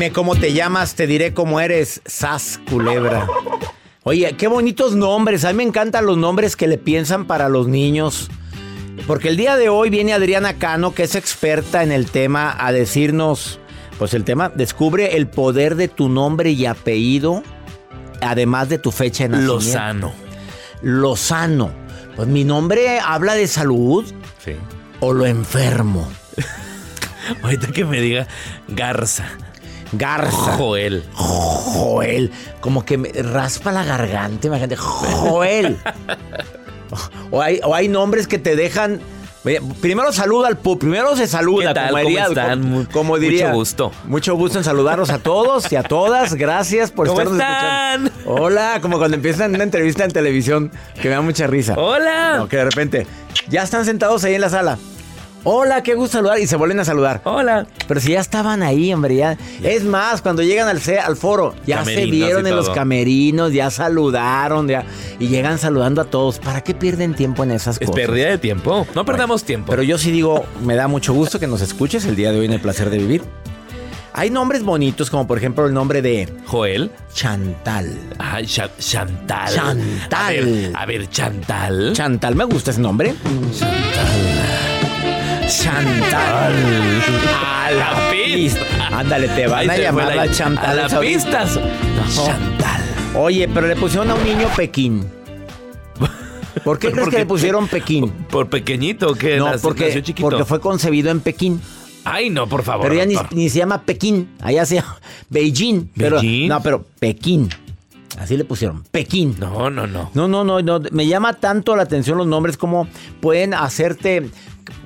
Dime cómo te llamas, te diré cómo eres, Sas Culebra. Oye, qué bonitos nombres. A mí me encantan los nombres que le piensan para los niños. Porque el día de hoy viene Adriana Cano, que es experta en el tema, a decirnos, pues el tema, descubre el poder de tu nombre y apellido, además de tu fecha de nacimiento. Lozano. Lozano. Pues mi nombre habla de salud Sí. o lo enfermo. Ahorita que me diga Garza. Garza. Joel. Joel. Como que me raspa la garganta, imagínate. Joel. O hay, o hay nombres que te dejan. Oye, Primero saluda al público. Primero se saluda. ¿Qué tal? Como, ¿Cómo diría- están? como- diría. mucho gusto. Mucho gusto en saludarlos a todos y a todas. Gracias por ¿Cómo estarnos están? escuchando. Hola, como cuando empiezan una entrevista en televisión que me da mucha risa. Hola. No, que de repente ya están sentados ahí en la sala. Hola, qué gusto saludar. Y se vuelven a saludar. Hola. Pero si ya estaban ahí, hombre, ya. Es más, cuando llegan al, al foro, ya Camerinos se vieron en los camerinos, ya saludaron, ya. Y llegan saludando a todos. ¿Para qué pierden tiempo en esas Es cosas? pérdida de tiempo. No perdamos tiempo. Pero yo sí digo, me da mucho gusto que nos escuches el día de hoy en el placer de vivir. Hay nombres bonitos, como por ejemplo el nombre de Joel. Chantal. Ay, Cha- Chantal. Chantal. A ver, a ver, Chantal. Chantal, me gusta ese nombre. Chantal. A la pista. Ándale, te van a llamar la Chantal. A las pistas. Chantal. Oye, pero le pusieron a un niño Pekín. ¿Por qué crees ¿Por que le pusieron Pekín? ¿Por pequeñito que No, nació- porque, nació chiquito? porque fue concebido en Pekín. Ay, no, por favor. Pero ya ni, se llama Pekín. Allá se llama Beijing. Pero, ¿Beijing? No, pero Pekín. Así le pusieron. Pekín. No, no, no. No, no, no, no. Me llama tanto la atención los nombres como pueden hacerte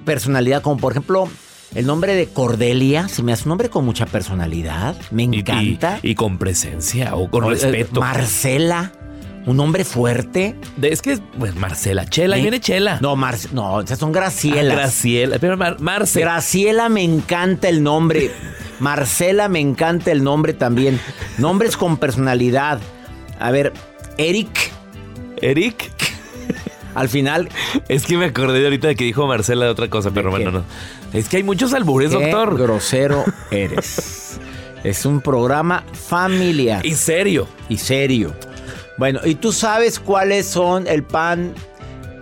personalidad. Como por ejemplo, el nombre de Cordelia. Se me hace un nombre con mucha personalidad. Me Y- y- encanta. Y, con presencia o con eh, respeto. Marcela. Un nombre fuerte. De- es que, pues, Marcela. Chela. Me- viene Chela. No, Mar no, esas son Ah, Gracielas. Graciela. Pero Mar- Marce. Graciela me encanta el nombre. Marcela me encanta el nombre también. Nombres con personalidad. A ver, Eric, Eric. Al final. Es que me acordé de ahorita de que dijo Marcela de otra cosa, pero bueno, no. Es que hay muchos albures, qué doctor. grosero eres. es un programa familiar Y serio. y serio. Bueno, ¿y tú sabes cuáles son el pan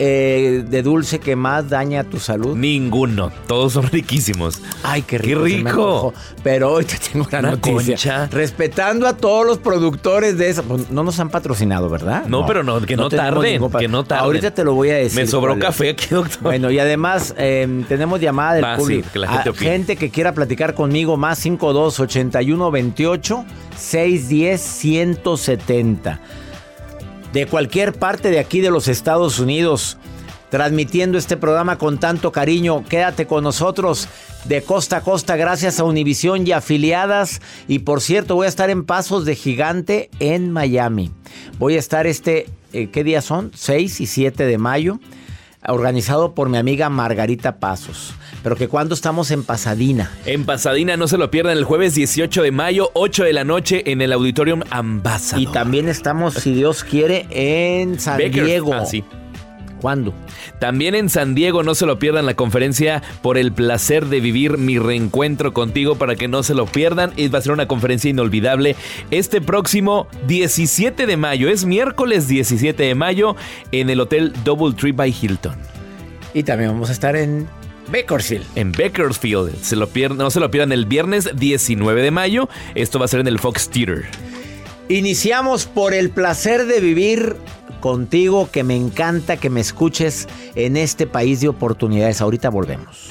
eh, de dulce que más daña tu salud? Ninguno. Todos son riquísimos. Ay, qué ¡Qué rico. me rico! Pero hoy te tengo una, Una noticia. concha. Respetando a todos los productores de eso. Pues no nos han patrocinado, ¿verdad? No, pero no, que no tenemos tarden, que no tarden. Ahorita te lo voy a decir. Me sobró café aquí, doctor. Bueno, y además eh, tenemos llamada del Va, sí, público. que la gente A opine. gente que quiera platicar conmigo, más 52 81 28 610 170. De cualquier parte de aquí de los Estados Unidos, transmitiendo este programa con tanto cariño. Quédate con nosotros de costa a costa gracias a Univisión y afiliadas. Y por cierto, voy a estar en Pasos de Gigante en Miami. Voy a estar este, eh, ¿qué días son? 6 y 7 de mayo. organizado por mi amiga Margarita Pasos. Pero que cuando estamos en Pasadena. En Pasadena no se lo pierdan el jueves 18 de mayo, 8 de la noche en el Auditorium Ambassador. Y también estamos, si Dios quiere, en San Diego. Ah, sí. ¿Cuándo? También en San Diego, no se lo pierdan la conferencia por el placer de vivir mi reencuentro contigo para que no se lo pierdan. Va a ser una conferencia inolvidable este próximo 17 de mayo. Es miércoles 17 de mayo en el Hotel Double Tree by Hilton. Y también vamos a estar en Bakersfield. En Bakersfield. Se lo no se lo pierdan el viernes 19 de mayo. Esto va a ser en el Fox Theater. Iniciamos por el placer de vivir contigo, que me encanta que me escuches en este país de oportunidades. Ahorita volvemos.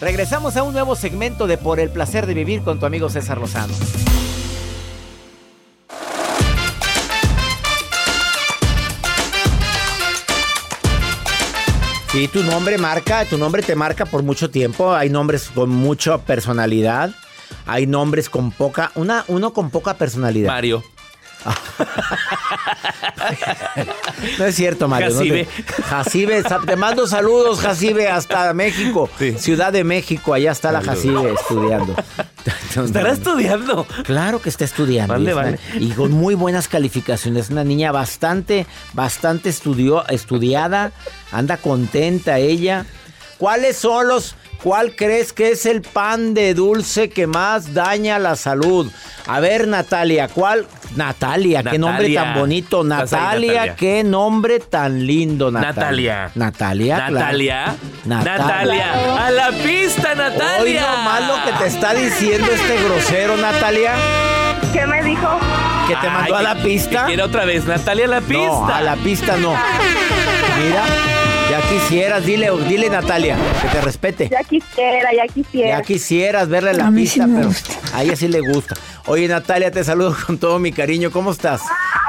Regresamos a un nuevo segmento de Por el placer de vivir con tu amigo César Lozano. Sí, tu nombre marca, tu nombre te marca por mucho tiempo. Hay nombres con mucha personalidad. Hay nombres con poca, una, uno con poca personalidad. Mario. no es cierto, Mario. Jacibe. No te, Jacibe, te mando saludos, Jacibe, hasta México. Sí. Ciudad de México, allá está la Jacibe estudiando. ¿Estará estudiando? Claro que está estudiando. Vale, y, vale. y con muy buenas calificaciones. Una niña bastante, bastante estudió, estudiada. Anda contenta ella. ¿Cuáles son los... ¿Cuál crees que es el pan de dulce que más daña la salud? A ver, Natalia, ¿cuál? Natalia, qué nombre tan bonito. Ahí, Natalia, qué nombre tan lindo, Natalia. Natalia. Natalia. Natalia. Natalia. Natalia. A la pista, Natalia. Hoy nomás lo que te está diciendo este grosero, Natalia, ¿Qué me dijo? que te mandó Ay, a la que- pista. que quiere otra vez, Natalia, a la pista. No, a la pista no. Mira, ya quisieras, dile, dile Natalia, que te respete. Ya quisiera, ya quisiera. Ya quisieras verle la A mí sí pista, me pero gusta. a ella sí le gusta. Oye, Natalia, te saludo con todo mi cariño. ¿Cómo estás?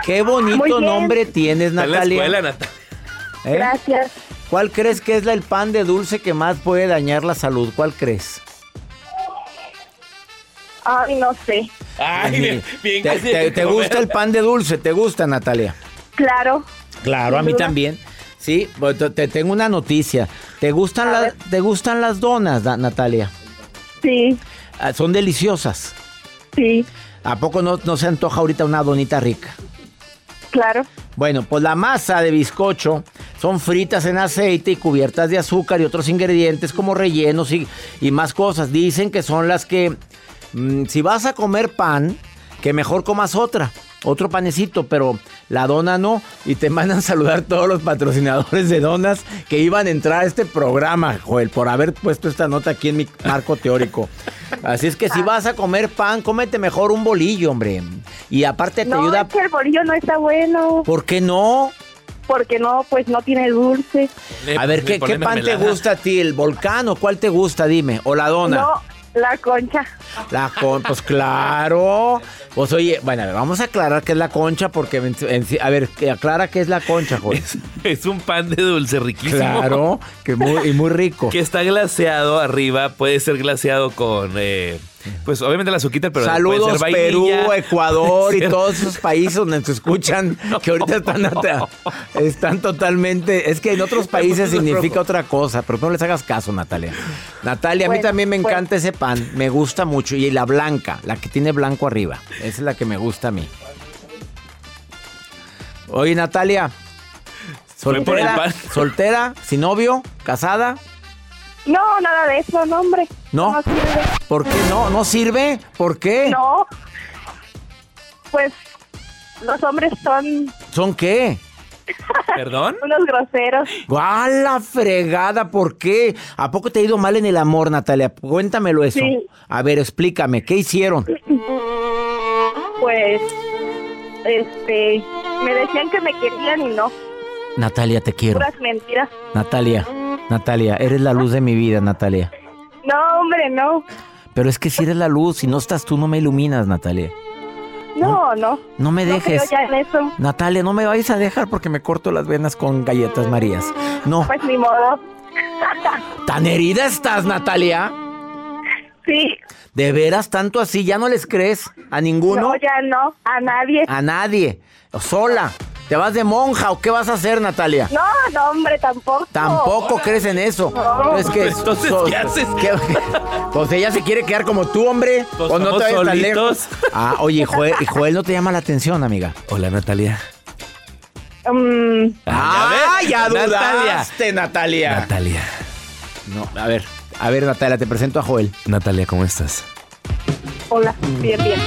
Qué bonito nombre tienes, Está en la Natalia. escuela, Natalia. ¿Eh? Gracias. ¿Cuál crees que es la- el pan de dulce que más puede dañar la salud? ¿Cuál crees? Ay, no sé. Ay, bien, bien ¿Te, que te- gusta el pan de dulce? ¿Te gusta, Natalia? Claro. Claro, a mí duda. también. Sí, te, te tengo una noticia. ¿Te gustan, las. ¿te gustan las donas, Natalia? Sí, Ah, Son deliciosas. sí, ¿A poco no, no se antoja ahorita una donita rica? claro. Bueno, pues la masa de bizcocho son fritas en aceite y cubiertas de azúcar y otros ingredientes como rellenos y, y más cosas. Dicen que son las que, mm, si vas a comer pan, que mejor comas otra, otro panecito, pero la dona no. Y te mandan saludar todos los patrocinadores de donas que iban a entrar a este programa, Joel, por haber puesto esta nota aquí en mi marco teórico. Así es que si vas a comer pan, cómete mejor un bolillo, hombre. Y aparte te No, ayuda... es que el bolillo no está bueno. ¿Por qué no? Porque no, pues no tiene dulce. Le- A ver, ¿qué, qué pan te gusta a ti? ¿El volcán o cuál te gusta? Dime. ¿O la dona? No, la concha. La con, pues claro. Pues oye, bueno, a ver, vamos a aclarar qué es la concha porque, en- en- a ver, que aclara qué es la concha, joder. Es, es un pan de dulce riquísimo. Claro, que muy, y muy rico. Que está glaseado arriba, puede ser glaseado con, eh, pues obviamente la azuquita, pero Saludos puede ser Perú, Ecuador y todos esos países donde se escuchan que ahorita están, están totalmente... Es que en otros países significa otra cosa, pero no les hagas caso, Natalia. Natalia, a mí también me bueno. encanta ese pan, me gusta mucho. Y la blanca, la que tiene blanco arriba, esa es la que me gusta a mí. Oye, Natalia, soltera, soltera, sin novio, casada, No, nada de eso, no, hombre. ¿No? No sirve. ¿por qué no? ¿No sirve? ¿Por qué? No. Pues los hombres son ¿Son qué? ¿Perdón? unos groseros. ¡A la fregada! ¿Por qué? ¿A poco te ha ido mal en el amor, Natalia? Cuéntamelo eso. Sí. A ver, explícame, ¿qué hicieron? Pues este, me decían que me querían y no, Natalia, te quiero. puras mentiras. Natalia, Natalia, eres la luz de mi vida, Natalia. No, hombre, no. Pero es que si eres la luz, si no estás tú, no me iluminas, Natalia. No, no. No me No creo dejes. ya en eso. Natalia, no me vayas a dejar porque me corto las venas con galletas Marías. No. Pues ni modo. ¿Tan herida estás, Natalia? Sí. ¿De veras tanto así? ¿Ya no les crees a ninguno? No, ya no. A nadie. A nadie. ¿Sola? ¿Te vas de monja o qué vas a hacer, Natalia? No, no, hombre, tampoco. Tampoco crees en eso. No. Es que Entonces, ¿qué haces? ¿qué- Pues ella se quiere quedar como tú, hombre. Pues o no te vayas tan lejos. Ah, oye, ¿y Joel, y Joel no te llama la atención, amiga. Hola, Natalia. Mm, Ah, ya, ves? dudaste, Natalia. Natalia. No, a ver, a ver, Natalia, te presento a Joel. Natalia, ¿cómo estás? hola, bien, bien.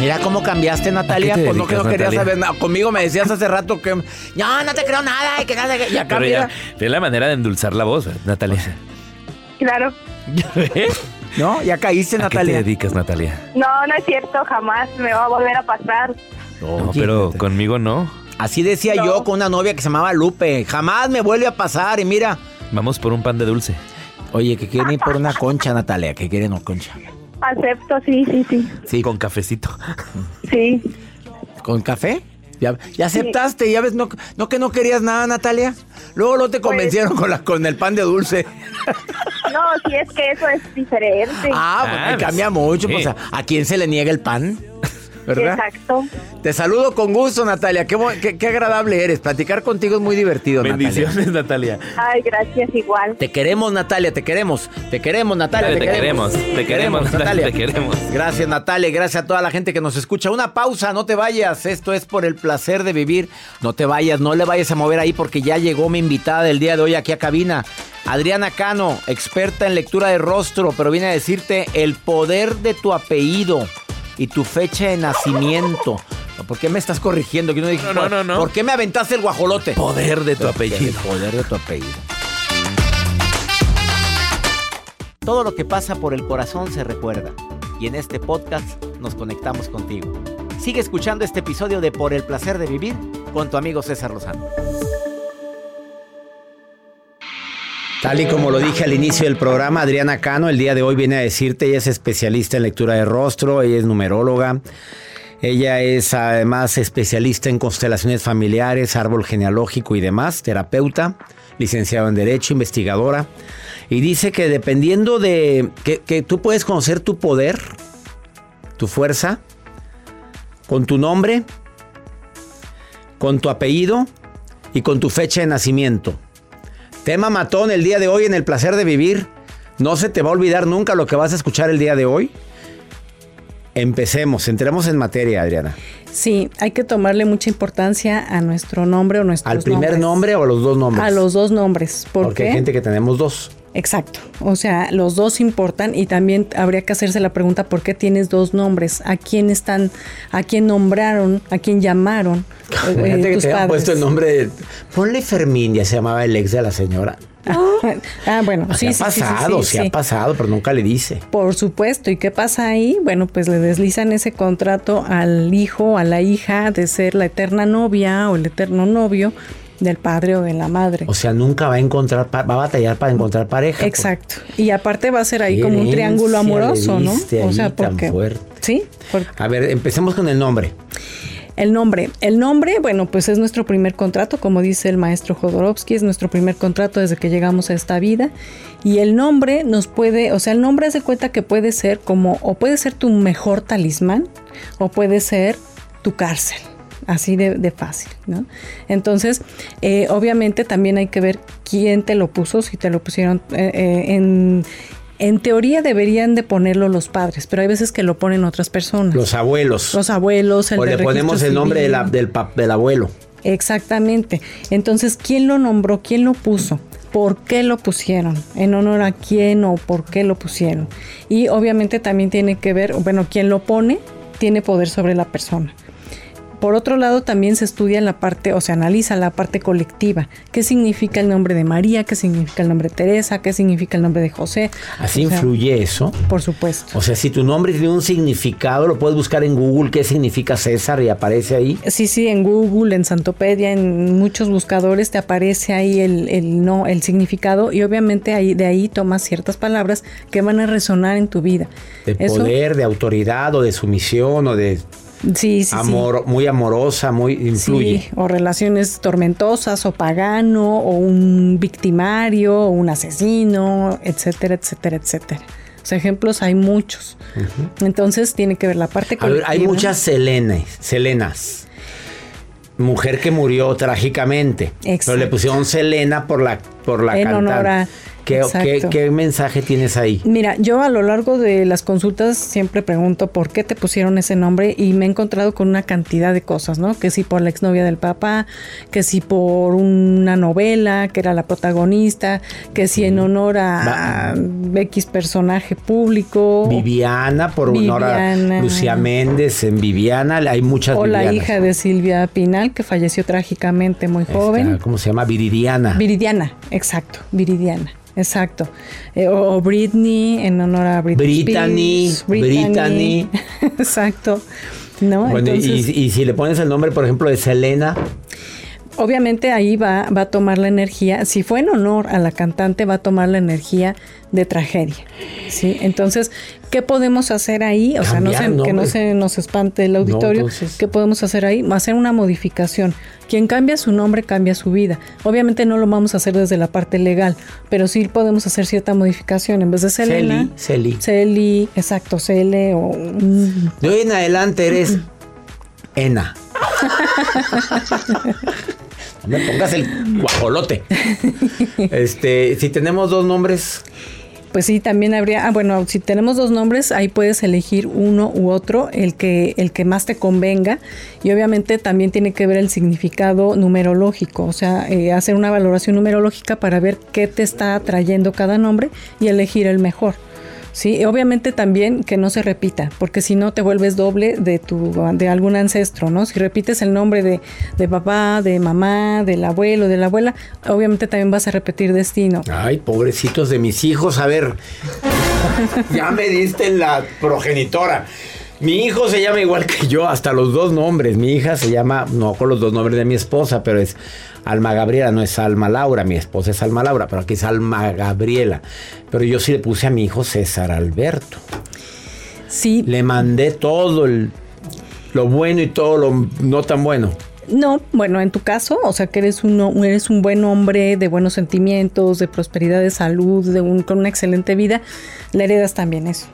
Mira cómo cambiaste, Natalia. ¿A qué te Pues no, que no Natalia? saber nada. Conmigo me decías hace rato que. No, no te creo nada. Y que nada. Y acá, Pero mira. ya, es la manera de endulzar la voz, ¿verdad, Natalia. Claro. ¿No? Ya caíste, ¿A qué te Natalia. dedicas, Natalia? No, no es cierto, jamás me va a volver a pasar. No, pero Natalia. conmigo no. Así decía No. yo con una novia que se llamaba Lupe. Jamás me vuelve a pasar. Y mira. Vamos por un pan de dulce. Oye, que quieren ir por una concha, Natalia. Que quieren una concha. Acepto, sí, sí, sí. Sí, Con cafecito. Sí. ¿Con café? Ya, ya aceptaste, ya ves, no, no que no querías nada, Natalia. Luego no te convencieron con, la, con el pan de dulce. No, sí es que eso es diferente. Ah, Ah, porque cambia mucho. sí. Pues, ¿a, a quién se le niega el pan? ¿Verdad? Exacto. Te saludo con gusto, Natalia. Qué, qué- qué agradable eres. Platicar contigo es muy divertido, Natalia. Bendiciones, Natalia. Ay, gracias, igual. Te queremos, Natalia, te queremos. Te queremos, Natalia. Te queremos, te queremos, Natalia, te queremos. Gracias, Natalia. Gracias a toda la gente que nos escucha. Una pausa, no te vayas. Esto es por el placer de vivir. No te vayas, no le vayas a mover ahí porque ya llegó mi invitada del día de hoy aquí a cabina. Adriana Cano, experta en lectura de rostro, pero viene a decirte el poder de tu apellido y tu fecha de nacimiento. ¿Por qué me estás corrigiendo? Que no, dije, No, no, no. ¿Por qué me aventaste el guajolote? Poder de tu El apellido. poder de tu apellido. Todo lo que pasa por el corazón se recuerda. Y en este podcast nos conectamos contigo. Sigue escuchando este episodio de Por el placer de vivir con tu amigo César Lozano. Tal y como lo dije al inicio del programa, Adriana Cano el día de hoy viene a decirte, ella es especialista en lectura de rostro, ella es numeróloga, ella es además especialista en constelaciones familiares, árbol genealógico y demás, terapeuta, licenciada en Derecho, investigadora. Y dice que dependiendo de que, que tú puedes conocer tu poder, tu fuerza, con tu nombre, con tu apellido y con tu fecha de nacimiento. Tema matón el día de hoy en el placer de vivir. No se te va a olvidar nunca lo que vas a escuchar el día de hoy. Empecemos, entremos en materia, Adriana. Sí, hay que tomarle mucha importancia a nuestro nombre o nuestros ¿Al primer nombres. nombre o a los dos nombres? A los dos nombres. ¿Por Porque qué? hay gente que tenemos dos. Exacto. O sea, los dos importan y también habría que hacerse la pregunta ¿por qué tienes dos nombres? ¿A quién están, a quién nombraron, a quién llamaron eh, que te padres? puesto el nombre de... Ponle Fermín, ya se llamaba el ex de la señora. ah, bueno, Sí, sí, ha sí, sí, sí, pasado, sí, ha pasado, pero nunca le dice. Por supuesto. ¿Y qué pasa ahí? Bueno, pues le deslizan ese contrato al hijo, a la hija de ser la eterna novia o el eterno novio del padre o de la madre. O sea, nunca va a encontrar, va a batallar para encontrar pareja. Exacto. Y aparte va a ser ahí como un triángulo amoroso, ¿no? O sea, porque fuerte. sí, porque A ver, empecemos con el nombre. el nombre, el nombre, bueno, pues es nuestro primer contrato, como dice el maestro Jodorowsky, es nuestro primer contrato desde que llegamos a esta vida. Y el nombre nos puede, o sea, el nombre hace cuenta que puede ser como, o puede ser tu mejor talismán, o puede ser tu cárcel. Así de, de fácil, ¿no? Entonces, eh, obviamente también hay que ver quién te lo puso, si te lo pusieron eh, eh, en... En teoría deberían de ponerlo los padres, pero hay veces que lo ponen otras personas. Los abuelos. Los abuelos, el o le ponemos el nombre de la- civil. del, abuelo. Exactamente. Entonces, ¿quién lo nombró? ¿Quién lo puso? ¿Por qué lo pusieron? ¿En honor a quién o por qué lo pusieron? Y obviamente también tiene que ver, bueno, quién lo pone tiene poder sobre la persona. Por otro lado, también se estudia la parte, o se analiza la parte colectiva. ¿Qué significa el nombre de María? ¿Qué significa el nombre de Teresa? ¿Qué significa el nombre de José? Así O sea, influye eso. Por supuesto. O sea, si tu nombre tiene un significado, lo puedes buscar en Google qué significa César y aparece ahí. Sí, sí, en Google, en Santopedia, en muchos buscadores te aparece ahí el, el no, el significado y obviamente ahí de ahí tomas ciertas palabras que van a resonar en tu vida. De Eso- poder, de autoridad o de sumisión o de sí, sí, sí. amor, muy amorosa, muy influye. Sí, o relaciones tormentosas, o pagano, o un victimario, o un asesino, etcétera, etcétera, etcétera. O sea, ejemplos hay muchos. Entonces tiene que ver la parte A ver, colectiva. hay muchas Selenas, Selenas. Mujer que murió trágicamente. Pero Exacto. le pusieron Selena por la, por la En cantante. honor a- ¿Qué, qué, Exacto. qué mensaje tienes ahí? Mira, yo a lo largo de las consultas siempre pregunto por qué te pusieron ese nombre y me he encontrado con una cantidad de cosas, ¿no? Que si por la exnovia del papá, que si por una novela que era la protagonista, que si en honor a X personaje público. Viviana, por honor a. Lucía Méndez en Viviana. Hay muchas O la hija de Silvia Pinal, que falleció trágicamente muy Esta, joven. ¿Cómo se llama? Viridiana. Viridiana, exacto, Viridiana, exacto. Eh, o, o Britney, en honor a Britney Brittany, Spears, Brittany. exacto. ¿No? Bueno, y- y, si le pones el nombre, por ejemplo, de Selena, obviamente ahí va, va a tomar la energía, si fue en honor a la cantante, va a tomar la energía de tragedia. ¿sí? Entonces, ¿qué podemos hacer ahí? O sea, no sé, que no se nos espante el auditorio. entonces- ¿Qué podemos hacer ahí? Hacer una modificación. Quien cambia su nombre cambia su vida. Obviamente no lo vamos a hacer desde la parte legal, pero sí podemos hacer cierta modificación. En vez de Selena, Celi, Celi. Exacto, Cele o de hoy en adelante eres Ena. No me pongas el guajolote. Este, si tenemos dos nombres, Pues sí, también habría, ah, bueno, si tenemos dos nombres, ahí puedes elegir uno u otro, el que, el que más te convenga. Y obviamente también tiene que ver el significado numerológico, o sea, eh, hacer una valoración numerológica para ver qué te está trayendo cada nombre y elegir el mejor. Sí, obviamente también que no se repita, porque si no te vuelves doble de tu de algún ancestro, ¿no? Si repites el nombre de, de papá, de mamá, del abuelo, de la abuela, obviamente también vas a repetir destino. ay, pobrecitos de mis hijos, a ver. ya me diste la progenitora. Mi hijo se llama igual que yo, hasta los dos nombres. Mi hija se llama, no con los dos nombres de mi esposa, pero es Alma Gabriela, no es Alma Laura. Mi esposa es Alma Laura, pero aquí es Alma Gabriela. Pero yo sí le puse a mi hijo César Alberto. Sí, Le mandé todo el- lo bueno y todo lo no tan bueno. No, bueno, en tu caso, o sea que eres un, eres un buen hombre de buenos sentimientos, de prosperidad, de salud, de un, con una excelente vida, le heredas también eso.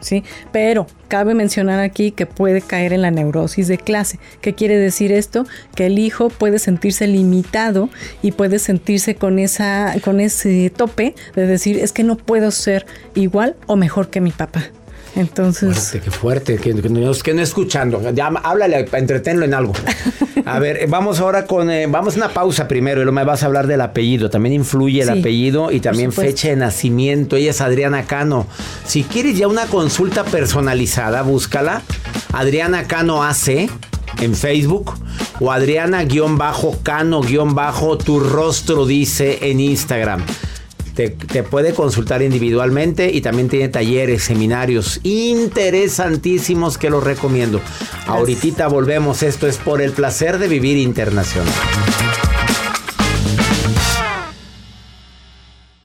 ¿Sí? Pero cabe mencionar aquí que puede caer en la neurosis de clase. ¿Qué quiere decir esto? Que el hijo puede sentirse limitado y puede sentirse con esa con ese tope de decir, es que no puedo ser igual o mejor que mi papá. Entonces, Fuerte, qué fuerte, que, que no, que no escuchando. Ya, háblale, entretenlo en algo. A ver, eh, vamos ahora con. eh, vamos a una pausa primero y luego me vas a hablar del apellido. También influye el Sí, apellido y también fecha de nacimiento. Ella es Adriana Cano. Si quieres ya una consulta personalizada, búscala. Adriana Cano AC en Facebook o Adriana-Cano- tu rostro dice en Instagram. Te, te puede consultar individualmente y también tiene talleres, seminarios interesantísimos que los recomiendo. Ahorita volvemos. Esto es por el placer de vivir internacional.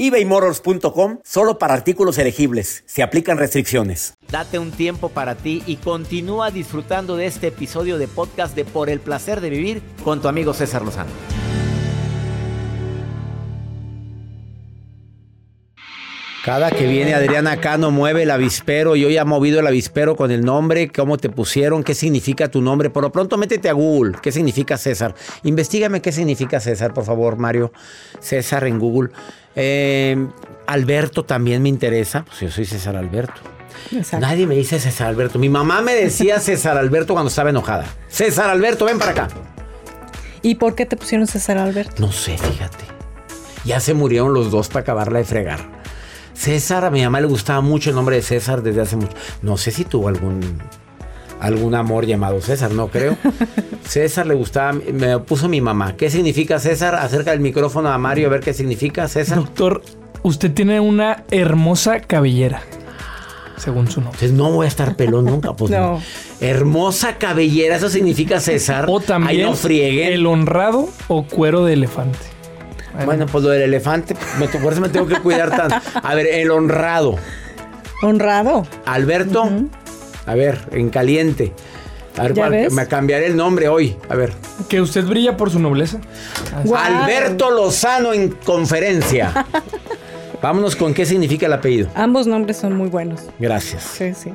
ebaymotors.com solo para artículos elegibles. Se aplican restricciones. Date un tiempo para ti y continúa disfrutando de este episodio de podcast de Por el placer de vivir con tu amigo César Lozano. Cada que viene Adriana Cano mueve el avispero. Yo ya he movido el avispero con el nombre, cómo te pusieron, qué significa tu nombre. Por lo pronto métete a Google. ¿Qué significa César? Investígame qué significa César, por favor, Mario. César en Google. Eh, Alberto también me interesa. Pues yo soy César Alberto. Exacto. Nadie me dice César Alberto. Mi mamá me decía César Alberto cuando estaba enojada. César Alberto, ven para acá. ¿Y por qué te pusieron César Alberto? No sé, fíjate. Ya se murieron los dos para acabarla de fregar. César, a mi mamá le gustaba mucho el nombre de César desde hace mucho. No sé si tuvo algún algún amor llamado César, no creo. César le gustaba, me puso mi mamá. ¿Qué significa César? Acerca del micrófono a Mario a ver qué significa César. Doctor, usted tiene una hermosa cabellera. Según su nombre. Entonces no voy a estar pelón nunca, pues no. No. Hermosa cabellera, eso significa César. O también Ay, no frieguen. el honrado o cuero de elefante. Bueno, pues lo del elefante, me, por eso me tengo que cuidar tanto. A ver, el honrado. Honrado. Alberto, a ver, en caliente. A ver, ¿Ya cuál- ves? me cambiaré el nombre hoy. A ver. Que usted brilla por su nobleza. Alberto Lozano en conferencia. Vámonos con qué significa el apellido. Ambos nombres son muy buenos. Gracias. Sí, sí.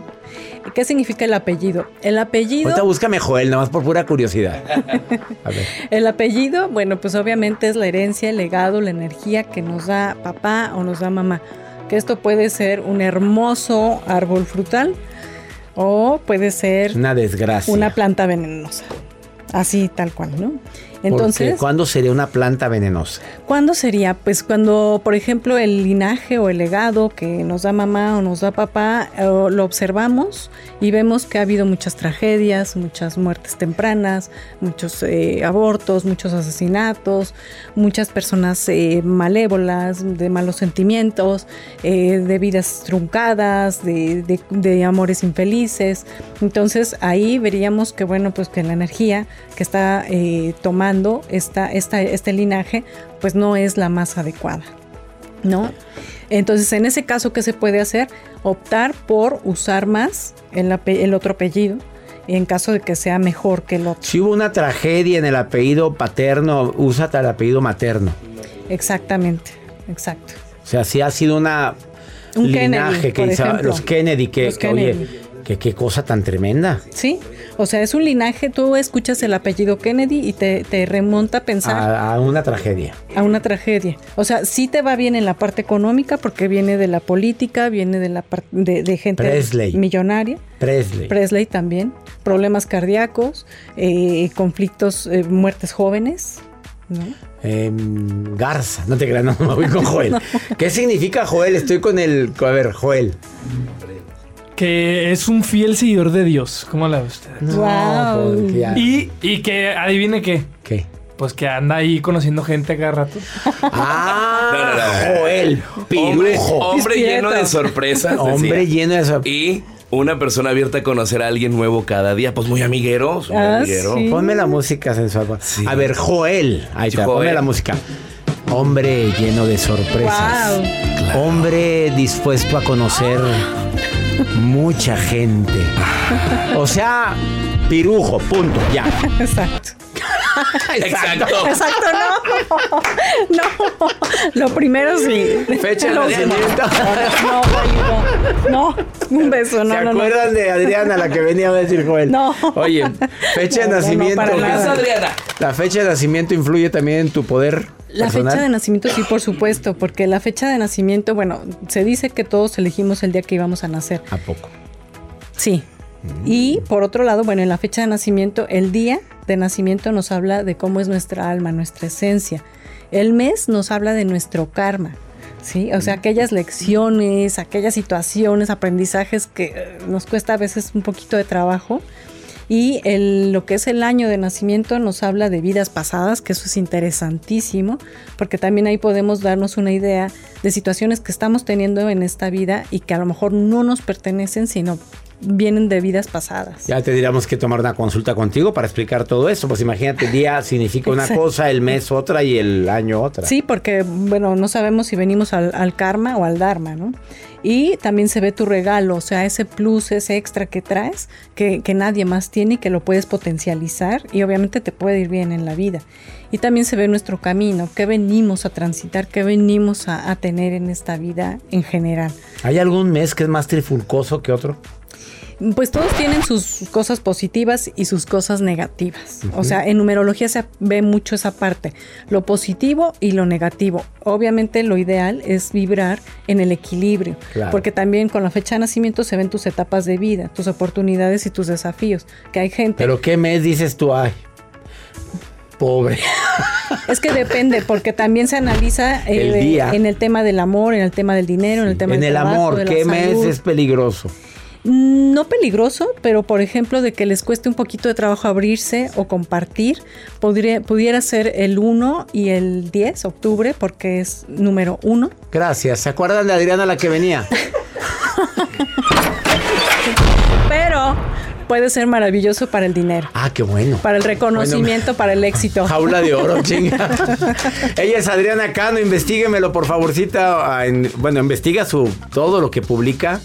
¿Y ¿Qué significa el apellido? El apellido. Ahorita búscame Joel, nada más por pura curiosidad. A ver. El apellido, bueno, pues obviamente es la herencia, el legado, la energía que nos da papá o nos da mamá. Que esto puede ser un hermoso árbol frutal o puede ser Una desgracia. una planta venenosa. Así, tal cual, ¿no? Porque, Entonces, ¿Cuándo sería una planta venenosa? ¿cuándo sería? Pues cuando, por ejemplo, el linaje o el legado que nos da mamá o nos da papá, eh, lo observamos y vemos que ha habido muchas tragedias, muchas muertes tempranas, muchos eh, abortos, muchos asesinatos, muchas personas eh, malévolas, de malos sentimientos, eh, de vidas truncadas, de, de- de amores infelices. Entonces ahí veríamos que, bueno, pues que la energía que está eh, tomando esta, esta, este linaje, pues no es la más adecuada, ¿no? Entonces, en ese caso, ¿qué se puede hacer? Optar por usar más el, el otro apellido, en caso de que sea mejor que el otro. Si hubo una tragedia en el apellido paterno, úsate el apellido materno. Exactamente, exacto. O sea, si ha sido una Un linaje Kennedy, que hizo- ejemplo. los Kennedy, que, Los que, oye, que qué cosa tan tremenda. Sí, o sea, es un linaje, tú escuchas el apellido Kennedy y te, te remonta a pensar A, a una tragedia. a una tragedia. O sea, sí te va bien en la parte económica porque viene de la política, viene de la de, de gente Presley. millonaria. Presley. Presley también. Problemas cardíacos, eh, conflictos, eh, muertes jóvenes. ¿no? Em, Garza, no te creas, no me voy con Joel. ¿Qué significa Joel? Estoy con el. A ver, Joel. Que es un fiel seguidor de Dios. ¿Cómo la ve usted? Ya- Y, y que adivine qué. ¿Qué? Pues que anda ahí conociendo gente cada rato. Ah. Joel. Hombre, hombre lleno de sorpresas. Hombre decía. lleno de eso. Y una persona abierta a conocer a alguien nuevo cada día. Pues muy amiguero. muy Ah, amiguero. sí. Ponme la música sensual. Sí. A ver, Joel. Ahí está, Joel. ponme la música. Hombre lleno de sorpresas. Guau. Hombre dispuesto a conocer mucha gente. O sea, pirujo, punto, ya. Exacto. Exacto. Exacto, no. No. Lo primero sí. Fecha de nacimiento. No, no, no. Un beso, no, ¿Se no, no. acuerdan de Adriana, la que venía a decir Joel? No. Oye, fecha de No, no, no, nacimiento. para ¿Qué es nada. Adriana? La fecha de nacimiento influye también en tu poder La personal. fecha de nacimiento sí, por supuesto, porque la fecha de nacimiento, bueno, se dice que todos elegimos el día que íbamos a nacer. ¿A poco? Sí. Y por otro lado, bueno, en la fecha de nacimiento, el día de nacimiento nos habla de cómo es nuestra alma, nuestra esencia. El mes nos habla de nuestro karma. Sí, o sea, aquellas lecciones, aquellas situaciones, aprendizajes que eh, nos cuesta a veces un poquito de trabajo. Y el- lo que es el año de nacimiento nos habla de vidas pasadas, que eso es interesantísimo, porque también ahí podemos darnos una idea de situaciones que estamos teniendo en esta vida y que a lo mejor no nos pertenecen, sino vienen de vidas pasadas. Ya te diríamos que tomar una consulta contigo para explicar todo eso. Pues imagínate, día significa una cosa, el mes otra y el año otra. Sí, porque, bueno, no sabemos si venimos al, al karma o al dharma, ¿no? Y también se ve tu regalo, o sea, ese plus, ese extra que traes, que, que nadie más tiene y que lo puedes potencializar y obviamente te puede ir bien en la vida. Y también se ve nuestro camino, qué venimos a transitar, qué venimos a, a tener en esta vida en general. ¿Hay algún mes que es más trifulcoso que otro? Pues todos tienen sus cosas positivas y sus cosas negativas. O sea, en numerología se ve mucho esa parte, lo positivo y lo negativo. Obviamente lo ideal es vibrar en el equilibrio, Claro. porque también con la fecha de nacimiento se ven tus etapas de vida, tus oportunidades y tus desafíos. Que hay gente, Pero ¿qué mes dices tú? Ay, pobre. es que depende, porque también se analiza El eh, día. en el tema del amor, en el tema del dinero, en el tema en del el trabajo, amor, ¿qué mes es peligroso? No peligroso, pero por ejemplo de que les cueste un poquito de trabajo abrirse o compartir, podría, pudiera ser el 1 y el 10, octubre, porque es número 1. Gracias. ¿Se acuerdan de Adriana la que venía? Pero puede ser maravilloso para el dinero, Ah, qué bueno. para el reconocimiento, para el éxito. Jaula de oro, chinga. Ella es Adriana Cano, investiguemelo por favorcita. en- bueno, investiga su todo lo que publica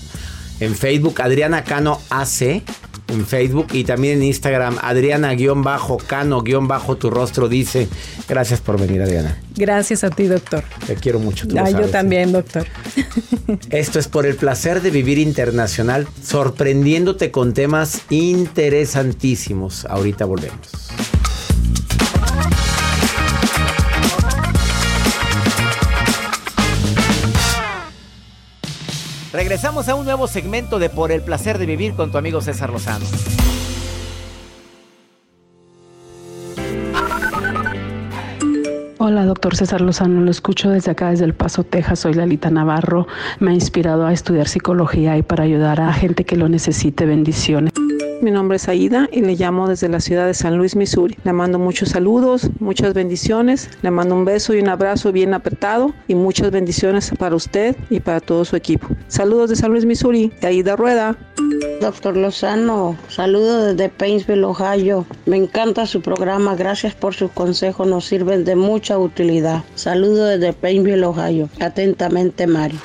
en Facebook, Adriana Cano AC, en Facebook y también en Instagram, Adriana-Cano-tu rostro dice. Gracias por venir, Adriana. Gracias a ti, doctor. Te quiero mucho. tú lo Ah, yo sabes. también, doctor. Esto es por el placer de vivir internacional, sorprendiéndote con temas interesantísimos. Ahorita volvemos. Regresamos a un nuevo segmento de Por el placer de vivir con tu amigo César Lozano. Hola, doctor César Lozano, lo escucho desde acá, desde El Paso, Texas. Soy Lalita Navarro. Me ha inspirado a estudiar psicología y para ayudar a gente que lo necesite. Bendiciones. Mi nombre es Aida y le llamo desde la ciudad de San Luis, Missouri. Le mando muchos saludos, muchas bendiciones. Le mando un beso y un abrazo bien apretado y muchas bendiciones para usted y para todo su equipo. Saludos de San Luis, Missouri, de Aida Rueda. Doctor Lozano, saludo desde Painesville, Ohio. Me encanta su programa, gracias por sus consejos, nos sirven de mucha utilidad. Saludo desde Painesville, Ohio. Atentamente, Mari.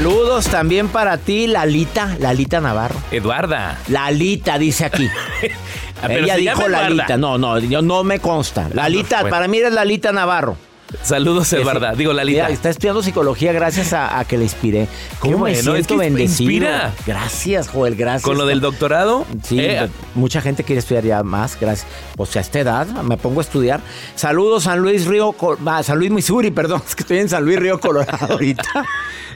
Saludos también para ti, Lalita, Lalita Navarro. Eduarda. Lalita dice aquí. Ella dijo. Lalita. No, no, yo no me consta. Lalita, bueno. para mí eres Lalita Navarro. Saludos, Eduarda. Digo, Lalita. Mira, está estudiando psicología gracias a, a que le inspiré. ¿Cómo me bueno, es siento que bendecido? inspira. Gracias, Joel, gracias. Con lo del doctorado. Sí, eh, mucha gente quiere estudiar ya más, gracias. Pues a esta edad me pongo a estudiar. Saludos San Luis Río, ah, San Luis Missouri, perdón, es que estoy en San Luis Río Colorado ahorita.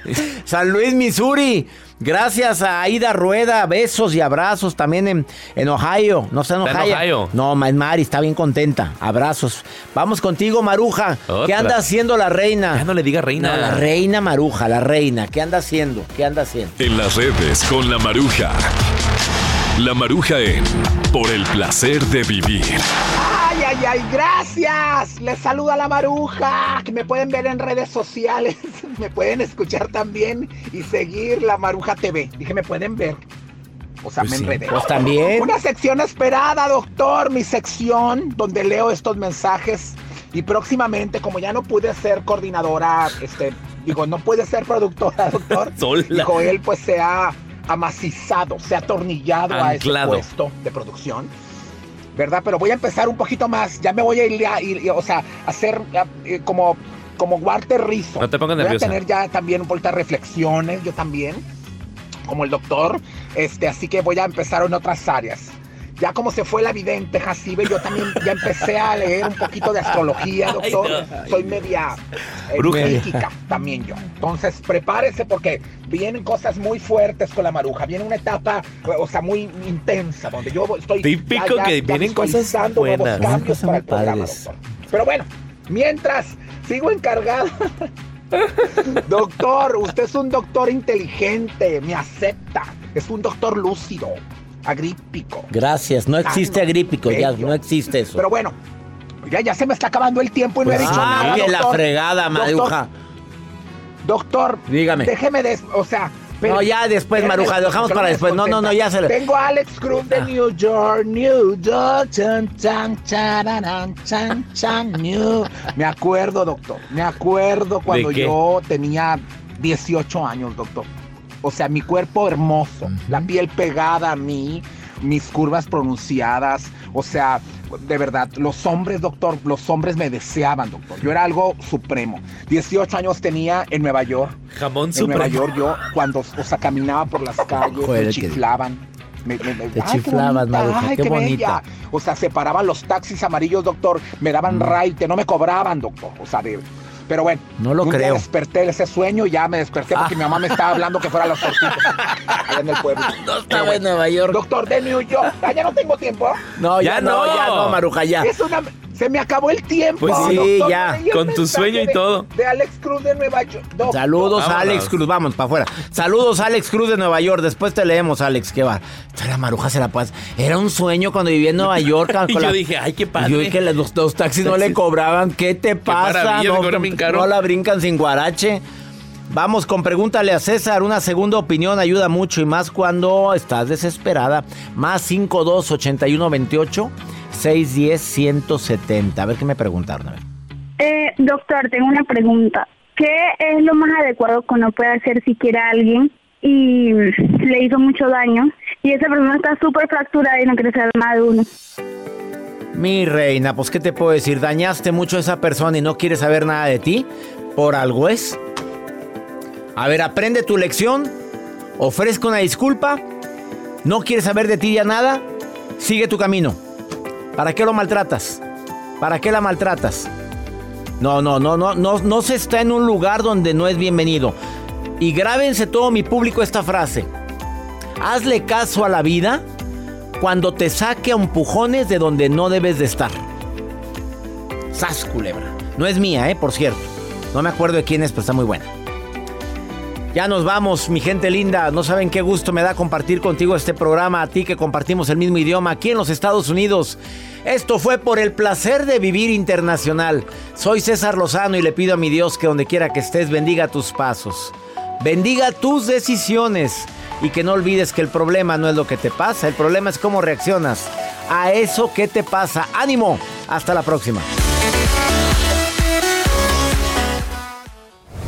San Luis Missouri. Gracias a Aida Rueda, besos y abrazos también en, en Ohio. No está en Está en Ohio. Ohio. No, Ma- Mari está bien contenta. Abrazos. Vamos contigo, Maruja. ¿Qué anda haciendo la reina? Ya no le diga reina. No, la reina Maruja, la reina. ¿Qué anda haciendo? ¿Qué anda haciendo? En las redes con la maruja. La maruja en Por el placer de vivir. Ay, ay, gracias. Les saluda la maruja, que me pueden ver en redes sociales, me pueden escuchar también y seguir la Maruja TV. Dije, me pueden ver. O sea, Pues me sí, enredé. pues también. Una sección esperada, doctor, mi sección donde leo estos mensajes y próximamente, como ya no pude ser coordinadora, este, digo, no puede ser productora, doctor. Y Joel pues se ha amacizado, se ha atornillado a ese puesto de producción. ¿Verdad? Pero voy a empezar un poquito más. Ya me voy a ir, a, ir- o sea, a hacer eh, como, como Walter Rizzo. No te pongas Voy nerviosa. a tener ya también un poquito de reflexiones, yo también, como el doctor. Este, así que voy a empezar en otras áreas. Ya como se fue la vidente Jacibe, yo también ya empecé a leer un poquito de astrología, doctor. Ay, Soy media eh, psíquica también yo. Entonces, prepárese porque vienen cosas muy fuertes con la maruja. Viene una etapa, eh, o sea, muy intensa, donde yo estoy Típico que vienen cosas visualizando nuevos buenas. cambios Cosas para el programa, doctor. Pero bueno, mientras sigo encargado. doctor, usted es un doctor inteligente, me acepta. Es un doctor lúcido, agrípico. Gracias. No existe Sano, agrípico, ya no existe eso. Pero bueno, ya, ya se me está acabando el tiempo y no he Pues dicho ah, nada. que la doctor. fregada, Doctor, Maruja. Doctor, dígame. Déjeme de, o sea, no, ya después, Maruja, lo dejamos para después. No, no, no, ya se le. Tengo a Alex Cruz de ah. New York, New York, chan, chan, chan, chan, chan, New. Me acuerdo, doctor, me acuerdo cuando yo tenía 18 años, doctor. O sea, mi cuerpo hermoso, la piel pegada a mí, mis curvas pronunciadas, o sea, de verdad, los hombres, doctor, los hombres me deseaban, doctor. Yo era algo supremo. 18 años tenía en Nueva York. Jamón en Nueva York yo, cuando, o sea, caminaba por las calles, me chiflaban. Me, Te chiflaban, qué, qué, bonita. O sea, separaban los taxis amarillos, doctor. Me daban mm. raite, no me cobraban, doctor. O sea, de, pero bueno, no lo creo. desperté ese sueño, ya me desperté porque mi mamá me estaba hablando que fuera a las tortillas en el pueblo. No estaba en Nueva York. Doctor de New York. ya no tengo tiempo. No, ya, no, ya no, Maruja, ya. Es una se me acabó el tiempo. Pues sí, ya, con tu sueño y todo. De Alex Cruz de Nueva York. Saludos a Alex Cruz, vamos, para afuera. Saludos a Alex Cruz de Nueva York. Después te leemos, Alex, qué va. La maruja se la pasa. Era un sueño cuando vivía en Nueva York. y yo dije, ay, qué padre. Yo dije que los, taxis no le cobraban. ¿Qué te pasa? no, no la brincan sin guarache. Vamos con pregúntale a César. Una segunda opinión ayuda mucho y más cuando estás desesperada. Más 52 81 28 610-170. A ver qué me preguntaron. A ver. Eh, doctor, tengo una pregunta. ¿Qué es lo más adecuado que uno puede hacer si quiere a alguien y le hizo mucho daño y esa persona está súper fracturada y no quiere ser más de uno? Mi reina, pues ¿qué te puedo decir? Dañaste mucho a esa persona y no quiere saber nada de ti. Por algo es. A ver, aprende tu lección. Ofrezca una disculpa. No quiere saber de ti ya nada. Sigue tu camino. ¿Para qué lo maltratas? ¿Para qué la maltratas? No, no, no, no, no, no se está en un lugar donde no es bienvenido. Y grábense todo mi público esta frase. Hazle caso a la vida cuando te saque a empujones de donde no debes de estar. Sas, culebra. No es mía, eh, por cierto. No me acuerdo de quién es, pero está muy buena. Ya nos vamos, mi gente linda. No saben qué gusto me da compartir contigo este programa, a ti que compartimos el mismo idioma aquí en los Estados Unidos. Esto fue por el placer de vivir internacional. Soy César Lozano y le pido a mi Dios que donde quiera que estés bendiga tus pasos, bendiga tus decisiones y que no olvides que el problema no es lo que te pasa, el problema es cómo reaccionas a eso que te pasa. Ánimo, hasta la próxima.